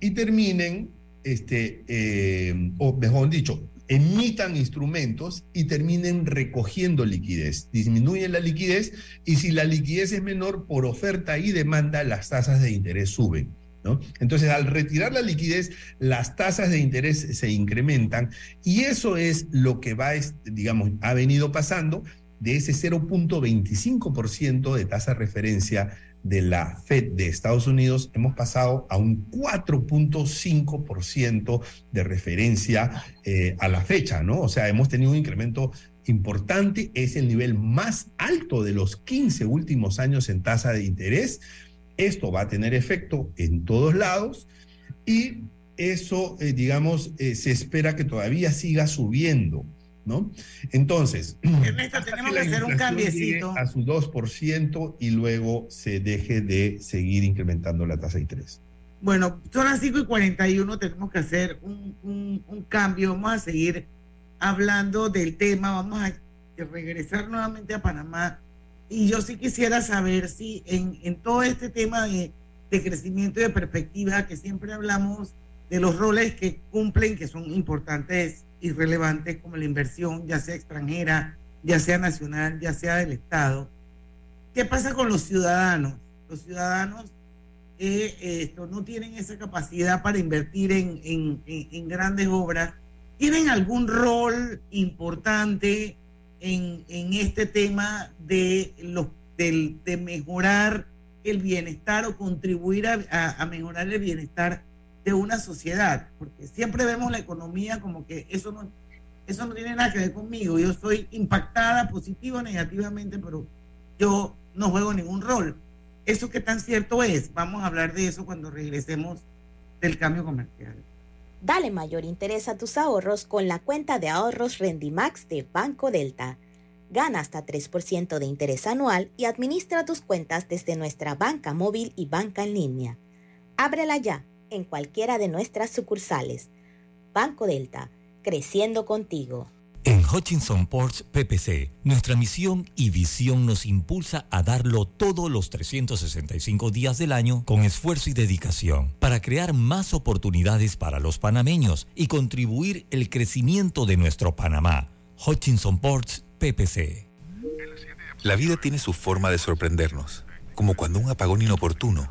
y terminen este, eh, o mejor dicho, emitan instrumentos y terminen recogiendo liquidez. Disminuyen la liquidez y si la liquidez es menor por oferta y demanda, las tasas de interés suben. ¿no? Entonces, al retirar la liquidez, las tasas de interés se incrementan y eso es lo que va, digamos, ha venido pasando de ese 0.25% de tasa de referencia de la Fed de Estados Unidos, hemos pasado a un 4.5% de referencia eh, a la fecha, ¿no? O sea, hemos tenido un incremento importante, es el nivel más alto de los 15 últimos años en tasa de interés. Esto va a tener efecto en todos lados y eso, eh, digamos, eh, se espera que todavía siga subiendo. ¿No? Entonces, Ernesto, tenemos que hacer un cambiecito. A su 2% y luego se deje de seguir incrementando la tasa de interés. Bueno, son las 5 y 41, tenemos que hacer un, un, cambio, vamos a seguir hablando del tema, vamos a regresar nuevamente a Panamá. Y yo sí quisiera saber si en, en todo este tema de, de crecimiento y de perspectiva, que siempre hablamos de los roles que cumplen, que son importantes irrelevantes como la inversión, ya sea extranjera, ya sea nacional, ya sea del Estado. ¿Qué pasa con los ciudadanos? Los ciudadanos eh, esto, no tienen esa capacidad para invertir en, en, en, grandes obras. ¿Tienen algún rol importante en, este tema de, los, de, de, mejorar el bienestar o contribuir a, a mejorar el bienestar de una sociedad, porque siempre vemos la economía como que eso no, eso no tiene nada que ver conmigo, yo soy impactada positiva o negativamente, pero yo no juego ningún rol. ¿Eso qué tan cierto es? Vamos a hablar de eso cuando regresemos del cambio comercial. Dale mayor interés a tus ahorros con la cuenta de ahorros Rendimax de Banco Delta. Gana hasta 3% de interés anual y administra tus cuentas desde nuestra banca móvil y banca en línea. Ábrela ya en cualquiera de nuestras sucursales. Banco Delta, creciendo contigo. En Hutchinson Ports PPC, nuestra misión y visión nos impulsa a darlo todos los 365 días del año con esfuerzo y dedicación para crear más oportunidades para los panameños y contribuir el crecimiento de nuestro Panamá. Hutchinson Ports PPC. La vida tiene su forma de sorprendernos, como cuando un apagón inoportuno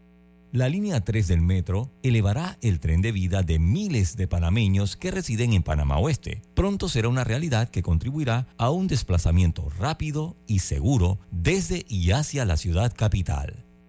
La línea 3 del metro elevará el tren de vida de miles de panameños que residen en Panamá Oeste. Pronto será una realidad que contribuirá a un desplazamiento rápido y seguro desde y hacia la ciudad capital.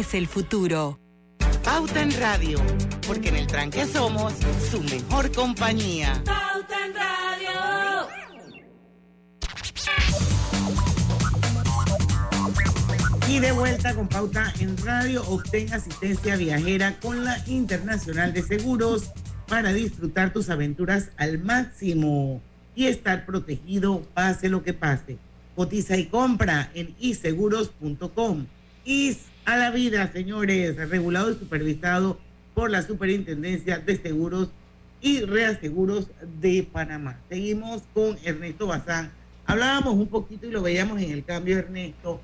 es el futuro. Pauta en Radio, porque en el tranque somos su mejor compañía. Pauta en Radio. Y de vuelta con Pauta en Radio, obtén asistencia viajera con la Internacional de Seguros para disfrutar tus aventuras al máximo y estar protegido pase lo que pase. Cotiza y compra en iseguros.com. Is a la vida, señores, regulado y supervisado por la Superintendencia de Seguros y Reaseguros de Panamá. Seguimos con Ernesto Bazán. Hablábamos un poquito y lo veíamos en el cambio, Ernesto.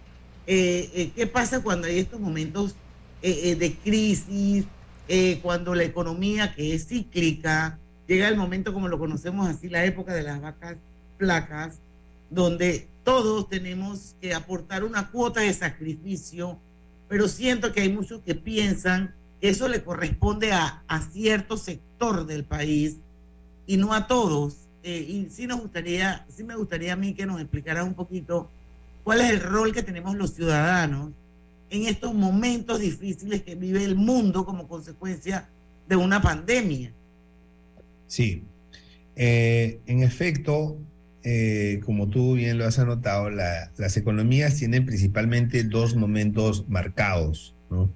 Eh, eh, ¿Qué pasa cuando hay estos momentos eh, de crisis, cuando la economía que es cíclica, llega el momento como lo conocemos así, la época de las vacas placas, donde todos tenemos que aportar una cuota de sacrificio pero siento que hay muchos que piensan que eso le corresponde a, cierto sector del país y no a todos. eh, y sí nos gustaría, sí me gustaría a mí que nos explicaras un poquito cuál es el rol que tenemos los ciudadanos en estos momentos difíciles que vive el mundo como consecuencia de una pandemia. Sí, eh, en efecto, eh, como tú bien lo has anotado, la- las economías tienen principalmente dos momentos marcados, ¿no?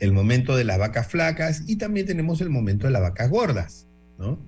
El momento de las vacas flacas y también tenemos el momento de las vacas gordas, ¿no?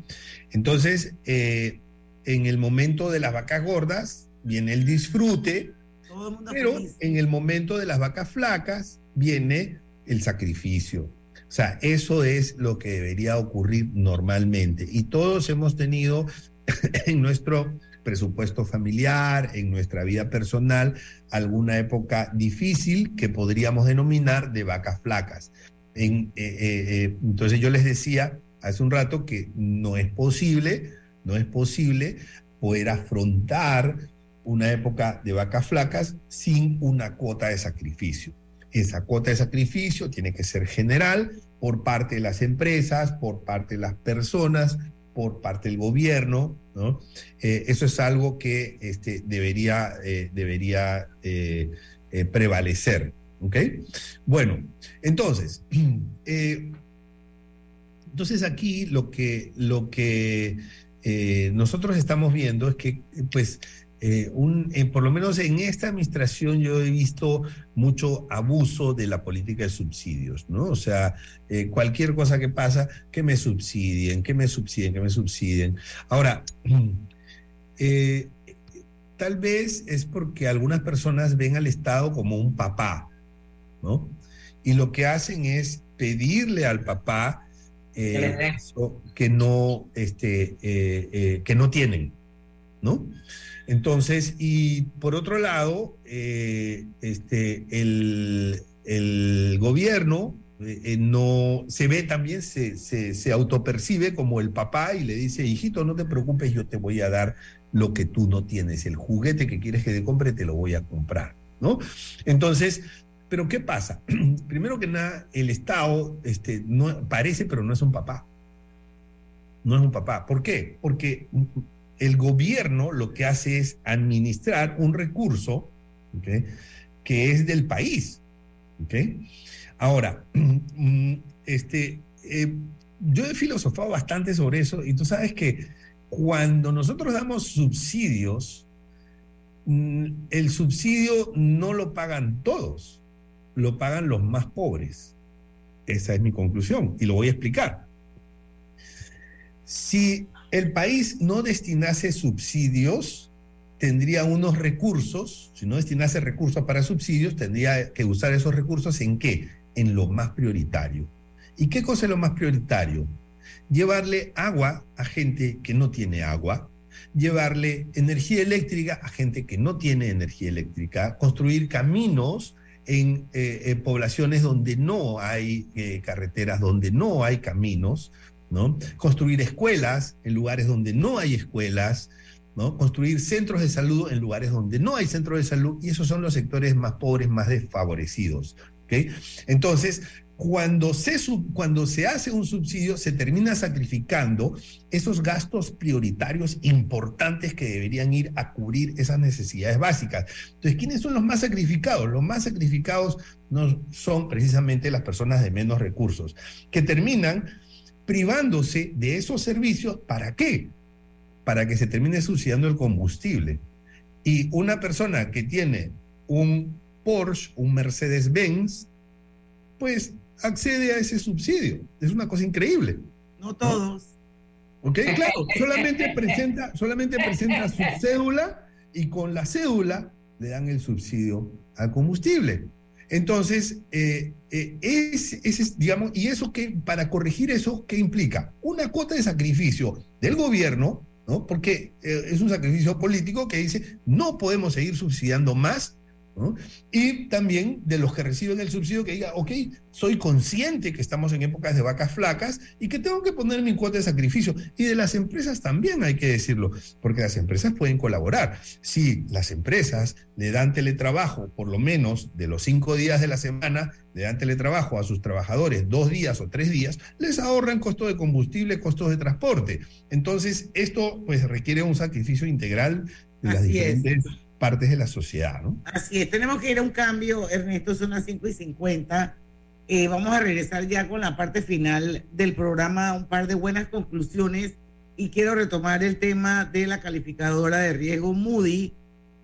Entonces, eh, en el momento de las vacas gordas viene el disfrute, Todo el mundo pero feliz. en el momento de las vacas flacas viene el sacrificio. O sea, eso es lo que debería ocurrir normalmente. Y todos hemos tenido en nuestro presupuesto familiar, en nuestra vida personal, alguna época difícil que podríamos denominar de vacas flacas. Eh, eh, eh, entonces yo les decía hace un rato que no es posible, no es posible poder afrontar una época de vacas flacas sin una cuota de sacrificio. Esa cuota de sacrificio tiene que ser general por parte de las empresas, por parte de las personas, por parte del gobierno, ¿no? Eh, eso es algo que este, debería, eh, debería eh, prevalecer, ¿ok? Bueno, entonces, entonces aquí lo que, lo que nosotros estamos viendo es que, pues, eh, un, eh, por lo menos en esta administración yo he visto mucho abuso de la política de subsidios, ¿no? O sea, eh, cualquier cosa que pasa, que me subsidien, que me subsidien, que me subsidien. Ahora, eh, tal vez es porque algunas personas ven al Estado como un papá, ¿no? Y lo que hacen es pedirle al papá Que no, este, que no tienen, ¿no? Entonces, y por otro lado, eh, este, el, el gobierno eh, eh, no se ve también, se, se, se autopercibe como el papá y le dice, hijito, no te preocupes, yo te voy a dar lo que tú no tienes, el juguete que quieres que te compre, te lo voy a comprar, ¿no? Entonces, pero ¿qué pasa? Primero que nada, el Estado este, no, parece, pero no es un papá. No es un papá. ¿Por qué? Porque el gobierno lo que hace es administrar un recurso que es del país. ¿ok? Ahora, mm, este, eh, yo he filosofado bastante sobre eso y tú sabes que cuando nosotros damos subsidios, mm, el subsidio no lo pagan todos, lo pagan los más pobres. Esa es mi conclusión y lo voy a explicar. Si el país no destinase subsidios, tendría unos recursos, si no destinase recursos para subsidios, tendría que usar esos recursos en qué? En lo más prioritario. ¿Y qué cosa es lo más prioritario? Llevarle agua a gente que no tiene agua, llevarle energía eléctrica a gente que no tiene energía eléctrica, construir caminos en eh, poblaciones donde no hay eh, carreteras, donde no hay caminos, Construir escuelas en lugares donde no hay escuelas, ¿no? Construir centros de salud en lugares donde no hay centros de salud, y esos son los sectores más pobres, más desfavorecidos. Entonces, cuando se, cuando se hace un subsidio, se termina sacrificando esos gastos prioritarios importantes que deberían ir a cubrir esas necesidades básicas. Entonces, ¿quiénes son los más sacrificados? Los más sacrificados no son precisamente las personas de menos recursos, que terminan privándose de esos servicios. ¿Para qué? Para que se termine subsidiando el combustible. Y una persona que tiene un Porsche, un Mercedes-Benz, pues accede a ese subsidio. Es una cosa increíble. No todos. ¿Ok? Claro, solamente presenta, solamente presenta su cédula y con la cédula le dan el subsidio al combustible. Entonces, eh, eh, es, es, digamos, y eso que, para corregir eso, ¿qué implica? Una cuota de sacrificio del gobierno, ¿no? Porque eh, es un sacrificio político que dice, no podemos seguir subsidiando más ¿no? Y también de los que reciben el subsidio que diga, ok, soy consciente que estamos en épocas de vacas flacas y que tengo que poner mi cuota de sacrificio. Y de las empresas también hay que decirlo, porque las empresas pueden colaborar. Si las empresas le dan teletrabajo, por lo menos de los cinco días de la semana, le dan teletrabajo a sus trabajadores dos días o tres días, les ahorran costos de combustible, costos de transporte. Entonces, esto pues requiere un sacrificio integral de las diferentes partes de la sociedad, ¿no? Así es, tenemos que ir a un cambio, Ernesto, son las 5 y 50. Eh, vamos a regresar ya con la parte final del programa, un par de buenas conclusiones y quiero retomar el tema de la calificadora de riesgo Moody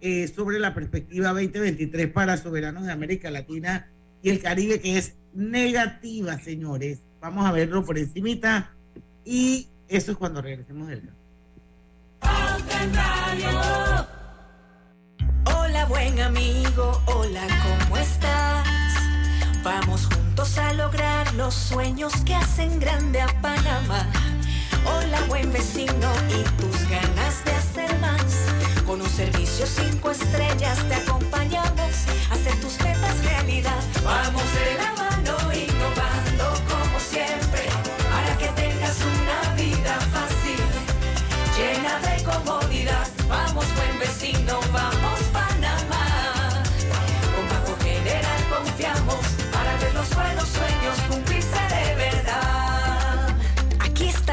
eh, sobre la perspectiva 2023 para soberanos de América Latina y el Caribe, que es negativa, señores. Vamos a verlo por encimita y eso es cuando regresemos del cambio. Hola buen amigo, hola, ¿cómo estás? Vamos juntos a lograr los sueños que hacen grande a Panamá. Hola buen vecino y tus ganas de hacer más. Con un servicio cinco estrellas te acompañamos a hacer tus metas realidad. Vamos de la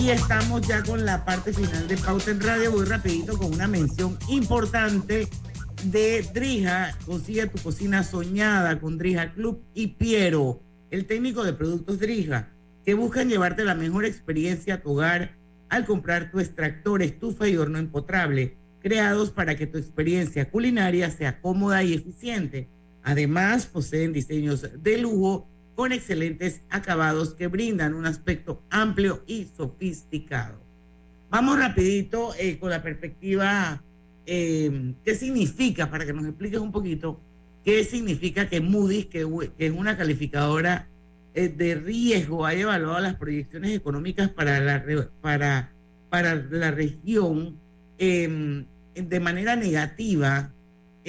Y estamos ya con la parte final de Pauta en Radio. Voy rapidito con una mención importante de Drija. Consigue tu cocina soñada con Drija Club y Piero, el técnico de productos Drija, que buscan llevarte la mejor experiencia a tu hogar al comprar tu extractor, estufa y horno empotrable, creados para que tu experiencia culinaria sea cómoda y eficiente. Además, poseen diseños de lujo con excelentes acabados que brindan un aspecto amplio y sofisticado. Vamos rapidito eh, con la perspectiva, eh, ¿qué significa? Para que nos expliques un poquito, ¿qué significa que Moody's, que, es una calificadora eh, de riesgo, haya evaluado las proyecciones económicas para la, para, para la región em, de manera negativa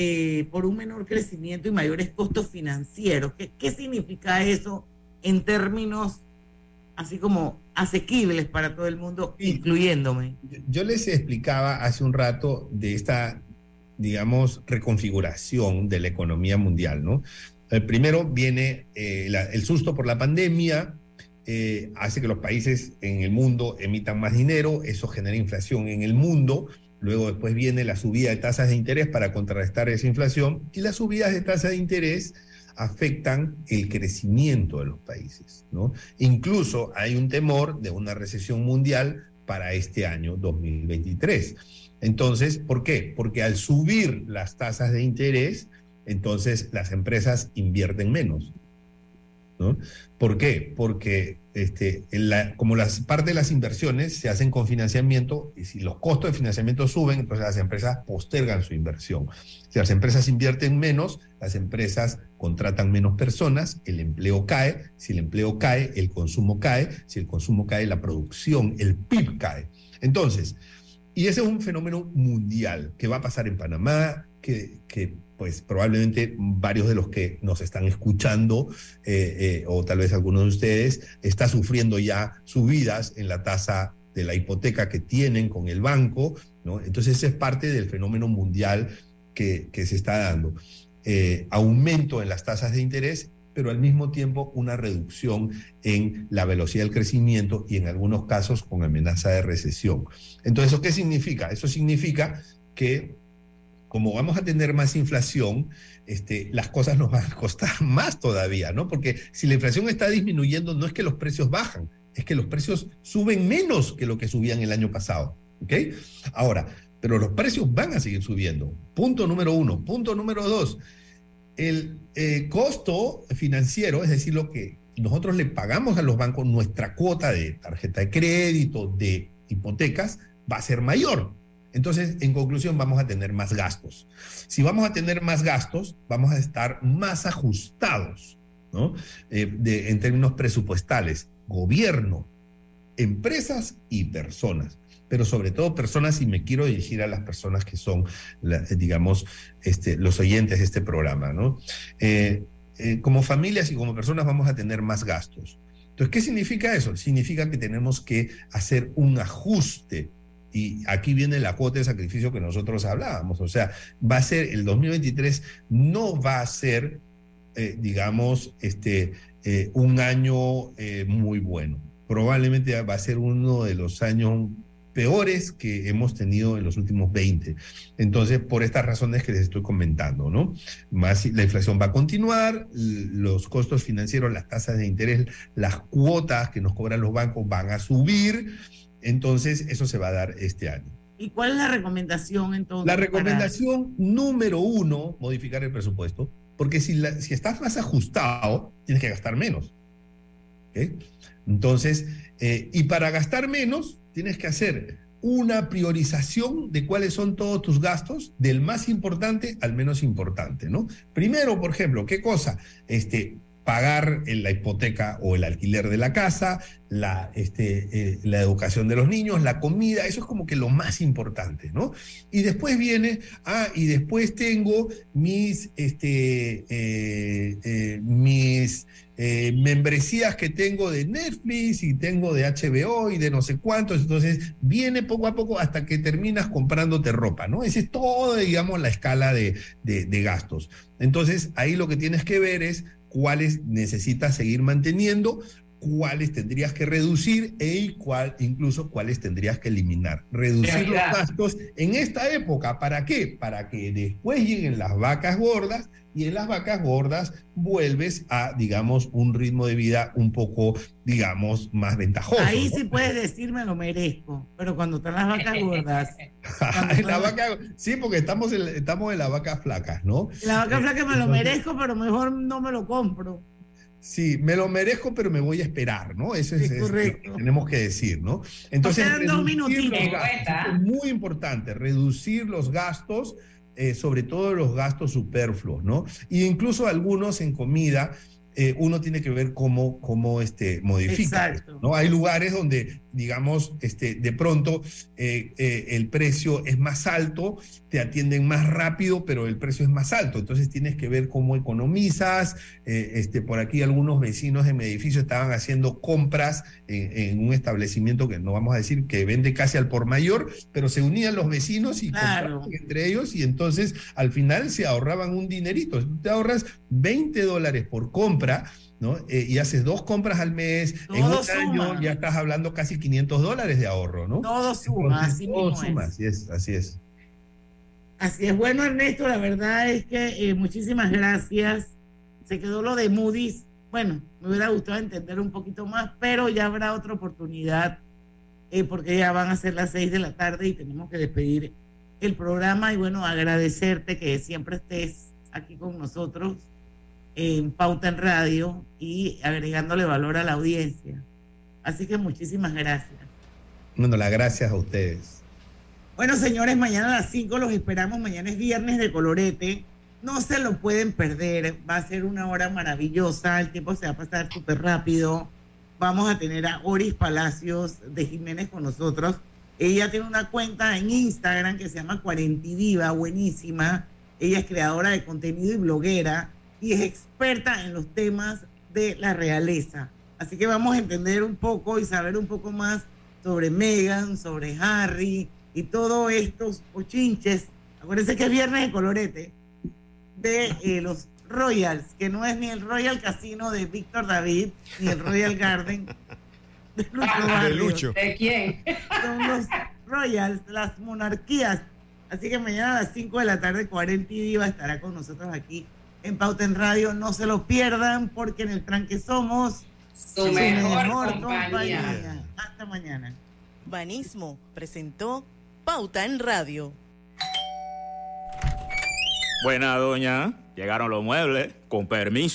eh, por un menor crecimiento y mayores costos financieros. ¿Qué, ¿Qué, significa eso en términos así como asequibles para todo el mundo, sí. incluyéndome? Yo les explicaba hace un rato de esta, digamos, reconfiguración de la economía mundial, ¿no? El primero viene eh, la, el susto por la pandemia, eh, hace que los países en el mundo emitan más dinero, eso genera inflación en el mundo, Luego después viene la subida de tasas de interés para contrarrestar esa inflación y las subidas de tasas de interés afectan el crecimiento de los países. Incluso hay un temor de una recesión mundial para este año 2023. Entonces, ¿por qué? Porque al subir las tasas de interés, entonces las empresas invierten menos. ¿no? ¿Por qué? Porque este, como las parte de las inversiones se hacen con financiamiento y si los costos de financiamiento suben, entonces las empresas postergan su inversión. Si las empresas invierten menos, las empresas contratan menos personas, el empleo cae, si el empleo cae, el consumo cae, si el consumo cae, la producción, el PIB cae. Entonces, y ese es un fenómeno mundial que va a pasar en Panamá, que pues probablemente varios de los que nos están escuchando, eh, eh, o tal vez algunos de ustedes, está sufriendo ya subidas en la tasa de la hipoteca que tienen con el banco, ¿no? Entonces ese es parte del fenómeno mundial que, que se está dando. Eh, aumento en las tasas de interés, pero al mismo tiempo una reducción en la velocidad del crecimiento y en algunos casos con amenaza de recesión. Entonces, ¿eso qué significa? Eso significa que como vamos a tener más inflación, este, las cosas nos van a costar más todavía, ¿no? Porque si la inflación está disminuyendo, no es que los precios bajan, es que los precios suben menos que lo que subían el año pasado, ¿ok? Ahora, pero los precios van a seguir subiendo. Punto número uno. Punto número dos, el eh, costo financiero, es decir, lo que nosotros le pagamos a los bancos, nuestra cuota de tarjeta de crédito, de hipotecas, va a ser mayor. Entonces, en conclusión, vamos a tener más gastos. Si vamos a tener más gastos, vamos a estar más ajustados, ¿no? Eh, en términos presupuestales, gobierno, empresas y personas. Pero sobre todo personas, y me quiero dirigir a las personas que son, digamos, este, los oyentes de este programa, ¿no? Eh, eh, como familias y como personas vamos a tener más gastos. Entonces, ¿qué significa eso? Significa que tenemos que hacer un ajuste y aquí viene la cuota de sacrificio que nosotros hablábamos. O sea, va a ser, el 2023 no va a ser, eh, digamos, este, eh, un año eh, muy bueno. Probablemente va a ser uno de los años peores que hemos tenido en los últimos 20. Entonces, por estas razones que les estoy comentando, ¿no? Más la inflación va a continuar, los costos financieros, las tasas de interés, las cuotas que nos cobran los bancos van a subir entonces, eso se va a dar este año. ¿Y cuál es la recomendación entonces? La recomendación número uno, modificar el presupuesto, porque si, si estás más ajustado, tienes que gastar menos. Entonces, eh, y para gastar menos, tienes que hacer una priorización de cuáles son todos tus gastos, del más importante al menos importante, ¿no? Primero, por ejemplo, ¿qué cosa? Este, pagar la hipoteca o el alquiler de la casa, la, este, eh, la educación de los niños, la comida, eso es como que lo más importante, ¿no? Y después viene, ah, y después tengo mis, este, eh, eh, mis membresías que tengo de Netflix y tengo de HBO y de no sé cuántos, entonces viene poco a poco hasta que terminas comprándote ropa, ¿no? Esa es todo, digamos, la escala de, de gastos. Entonces, ahí lo que tienes que ver es cuáles necesitas seguir manteniendo, cuáles tendrías que reducir e cuál, incluso cuáles tendrías que eliminar. Reducir los gastos en esta época, ¿para qué? Para que después lleguen las vacas gordas y en las vacas gordas vuelves a, digamos, un ritmo de vida un poco, digamos, más ventajoso. Ahí sí puedes decir me lo merezco, pero cuando están las vacas gordas. la vaca, sí, porque estamos en, estamos en las vacas flacas, ¿no? La vaca flaca me lo merezco, pero mejor no me lo compro. Sí, me lo merezco, pero me voy a esperar, ¿no? Eso es, lo que tenemos que decir, ¿no? Entonces, dos minutitos. es muy importante, reducir los gastos, eh, sobre todo los gastos superfluos, ¿no? Y incluso algunos en comida, eh, uno tiene que ver cómo, cómo este, modifica. ¿no? Hay lugares donde, digamos, este, de pronto eh, eh, el precio es más alto, te atienden más rápido, pero el precio es más alto. Entonces tienes que ver cómo economizas. este, por aquí algunos vecinos de mi edificio estaban haciendo compras en, un establecimiento que no vamos a decir que vende casi al por mayor, pero se unían los vecinos y compraban entre ellos y entonces al final se ahorraban un dinerito. Te ahorras 20 dólares por compra ¿no? Eh, y haces dos compras al mes, en un año ya estás hablando casi 500 dólares de ahorro, ¿no? Todo suma, así todo suma, así es, así es. Así es, bueno Ernesto, la verdad es que eh, muchísimas gracias. Se quedó lo de Moody's. Bueno, me hubiera gustado entender un poquito más, pero ya habrá otra oportunidad eh, porque ya van a ser las seis de la tarde y tenemos que despedir el programa y bueno, agradecerte que siempre estés aquí con nosotros en Pauta en Radio y agregándole valor a la audiencia. Así que muchísimas gracias. Bueno, las gracias a ustedes. Bueno, señores, mañana a las 5 los esperamos. Mañana es viernes de colorete. No se lo pueden perder. Va a ser una hora maravillosa. El tiempo se va a pasar súper rápido. Vamos a tener a Oris Palacios de Jiménez con nosotros. Ella tiene una cuenta en Instagram que se llama Cuarentidiva, buenísima. Ella es creadora de contenido y bloguera y es experta en los temas de la realeza. Así que vamos a entender un poco y saber un poco más sobre Meghan, sobre Harry y todos estos ochinches. Acuérdense que es viernes de colorete de eh, los Royals, que no es ni el Royal Casino de Víctor David, ni el Royal Garden de Lucho Ah, de Lucho. ¿De quién? Son los Royals, las monarquías. Así que mañana a las 5 de la tarde, 40 y Diva estará con nosotros aquí en Pauta en Radio. No se lo pierdan porque en el tranque somos Su mejor compañía. Hasta mañana. Banismo presentó Pauta en Radio. Buena, doña. Llegaron los muebles. Con permiso.